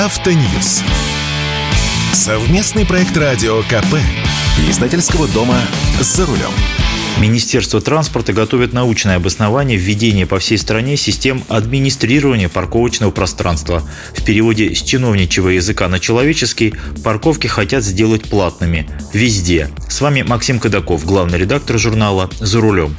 Автоньюз. Совместный проект радио КП. Издательского дома «За рулем». Министерство транспорта готовит научное обоснование введения по всей стране систем администрирования парковочного пространства. В переводе с чиновничьего языка на человеческий парковки хотят сделать платными. Везде. С вами Максим Кадаков, главный редактор журнала «За рулем».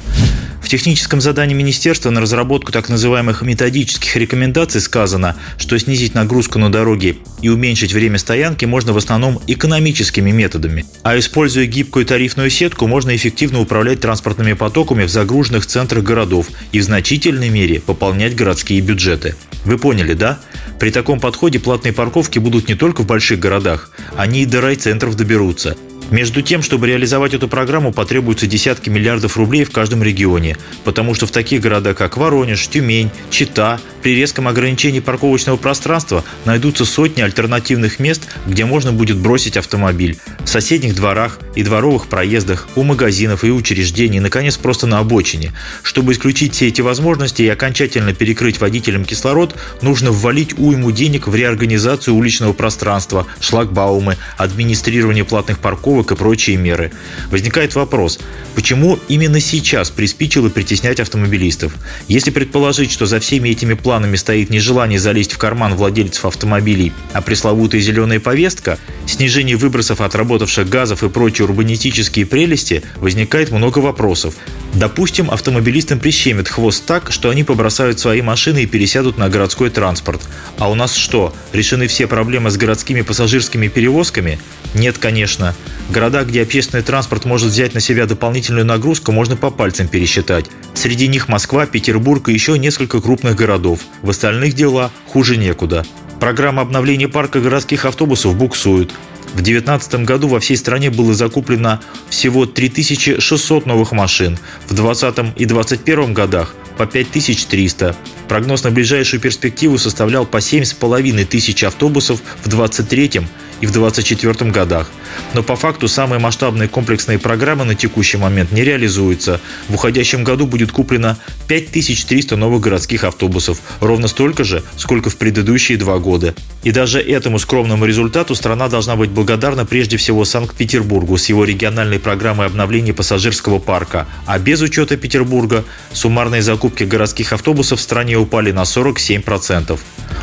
Техническом задании министерства на разработку так называемых методических рекомендаций сказано, что снизить нагрузку на дороге и уменьшить время стоянки можно в основном экономическими методами. А используя гибкую тарифную сетку, можно эффективно управлять транспортными потоками в загруженных центрах городов и в значительной мере пополнять городские бюджеты. Вы поняли, да? При таком подходе платные парковки будут не только в больших городах, они и до райцентров доберутся. Между тем, чтобы реализовать эту программу, потребуются десятки миллиардов рублей в каждом регионе, потому что в таких городах, как Воронеж, Тюмень, Чита, при резком ограничении парковочного пространства найдутся сотни альтернативных мест, где можно будет бросить автомобиль. В соседних дворах и дворовых проездах, у магазинов и учреждений, наконец, просто на обочине. Чтобы исключить все эти возможности и окончательно перекрыть водителям кислород, нужно ввалить уйму денег в реорганизацию уличного пространства, шлагбаумы, администрирование платных парковок парковок и прочие меры. Возникает вопрос, почему именно сейчас приспичило притеснять автомобилистов? Если предположить, что за всеми этими планами стоит нежелание залезть в карман владельцев автомобилей, а пресловутая зеленая повестка, снижение выбросов отработавших газов и прочие урбанистические прелести, возникает много вопросов. Допустим, автомобилистам прищемит хвост так, что они побросают свои машины и пересядут на городской транспорт. А у нас что, решены все проблемы с городскими пассажирскими перевозками? Нет, конечно. Города, где общественный транспорт может взять на себя дополнительную нагрузку, можно по пальцам пересчитать. Среди них Москва, Петербург и еще несколько крупных городов. В остальных дела хуже некуда. Программа обновления парка городских автобусов буксует. В 2019 году во всей стране было закуплено всего 3600 новых машин, в 2020 и 2021 годах по 5300. Прогноз на ближайшую перспективу составлял по 7,5 тысяч автобусов в 2023 и в 2024 годах. Но по факту самые масштабные комплексные программы на текущий момент не реализуются. В уходящем году будет куплено 5300 новых городских автобусов, ровно столько же, сколько в предыдущие два года. И даже этому скромному результату страна должна быть благодарна прежде всего Санкт-Петербургу с его региональной программой обновления пассажирского парка, а без учета Петербурга суммарные закупки городских автобусов в стране упали на 47%.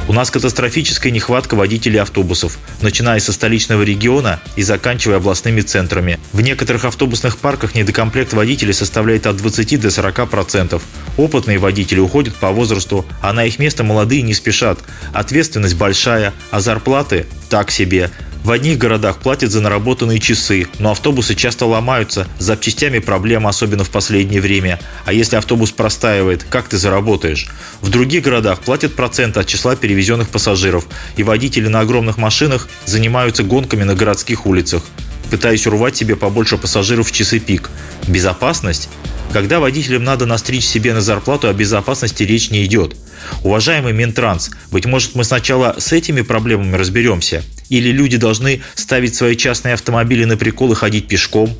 У нас катастрофическая нехватка водителей автобусов, начиная со столичного региона и заканчивая областными центрами. В некоторых автобусных парках недокомплект водителей составляет от 20 до 40%. Опытные водители уходят по возрасту, а на их место молодые не спешат. Ответственность большая, а зарплаты так себе. В одних городах платят за наработанные часы, но автобусы часто ломаются, с запчастями проблема, особенно в последнее время. А если автобус простаивает, как ты заработаешь? В других городах платят процент от числа перевезенных пассажиров, и водители на огромных машинах занимаются гонками на городских улицах, пытаясь урвать себе побольше пассажиров в часы пик. Безопасность? Когда водителям надо настричь себе на зарплату, о безопасности речь не идет. Уважаемый Минтранс, быть может мы сначала с этими проблемами разберемся? Или люди должны ставить свои частные автомобили на прикол и ходить пешком?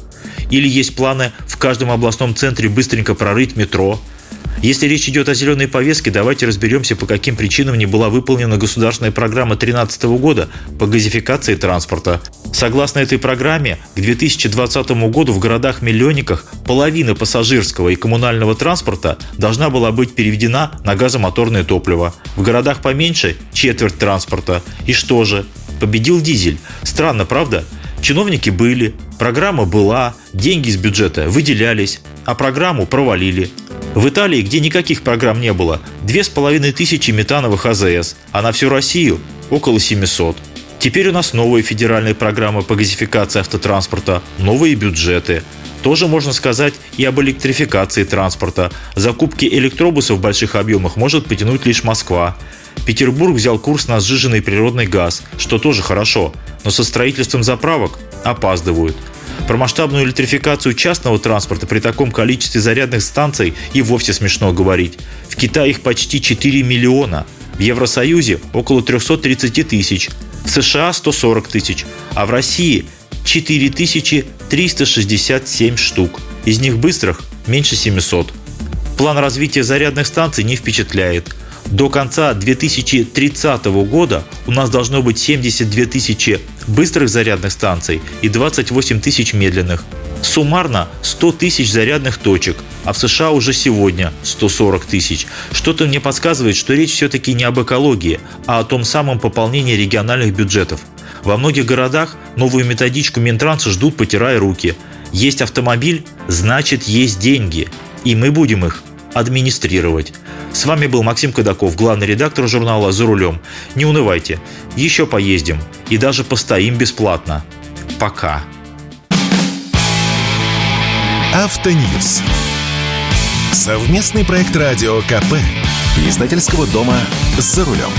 Или есть планы в каждом областном центре быстренько прорыть метро? Если речь идет о зеленой повестке, давайте разберемся, по каким причинам не была выполнена государственная программа 2013 года по газификации транспорта. Согласно этой программе, к 2020 году в городах-миллионниках половина пассажирского и коммунального транспорта должна была быть переведена на газомоторное топливо. В городах поменьше – четверть транспорта. И что же? Победил дизель. Странно, правда? Чиновники были, программа была, деньги из бюджета выделялись, а программу провалили. В Италии, где никаких программ не было, 2500 метановых АЗС, а на всю Россию около 700. Теперь у нас новые федеральные программы по газификации автотранспорта, новые бюджеты. Тоже можно сказать и об электрификации транспорта. Закупки электробусов в больших объемах может потянуть лишь Москва. Петербург взял курс на сжиженный природный газ, что тоже хорошо, но со строительством заправок опаздывают. Про масштабную электрификацию частного транспорта при таком количестве зарядных станций и вовсе смешно говорить. В Китае их почти 4 миллиона, в Евросоюзе около 330 тысяч, в США 140 тысяч, а в России 4367 штук. Из них быстрых меньше 700. План развития зарядных станций не впечатляет. До конца 2030 года у нас должно быть 72 тысячи быстрых зарядных станций и 28 тысяч медленных. Суммарно 100 тысяч зарядных точек, а в США уже сегодня 140 тысяч. Что-то мне подсказывает, что речь все-таки не об экологии, а о том самом пополнении региональных бюджетов. Во многих городах новую методичку Минтранса ждут, потирая руки. Есть автомобиль, значит есть деньги. И мы будем их администрировать. С вами был Максим Кадаков, главный редактор журнала «За рулем». Не унывайте, еще поездим и даже постоим бесплатно. Пока. Автоньюз. Совместный проект радио КП. Издательского дома «За рулем».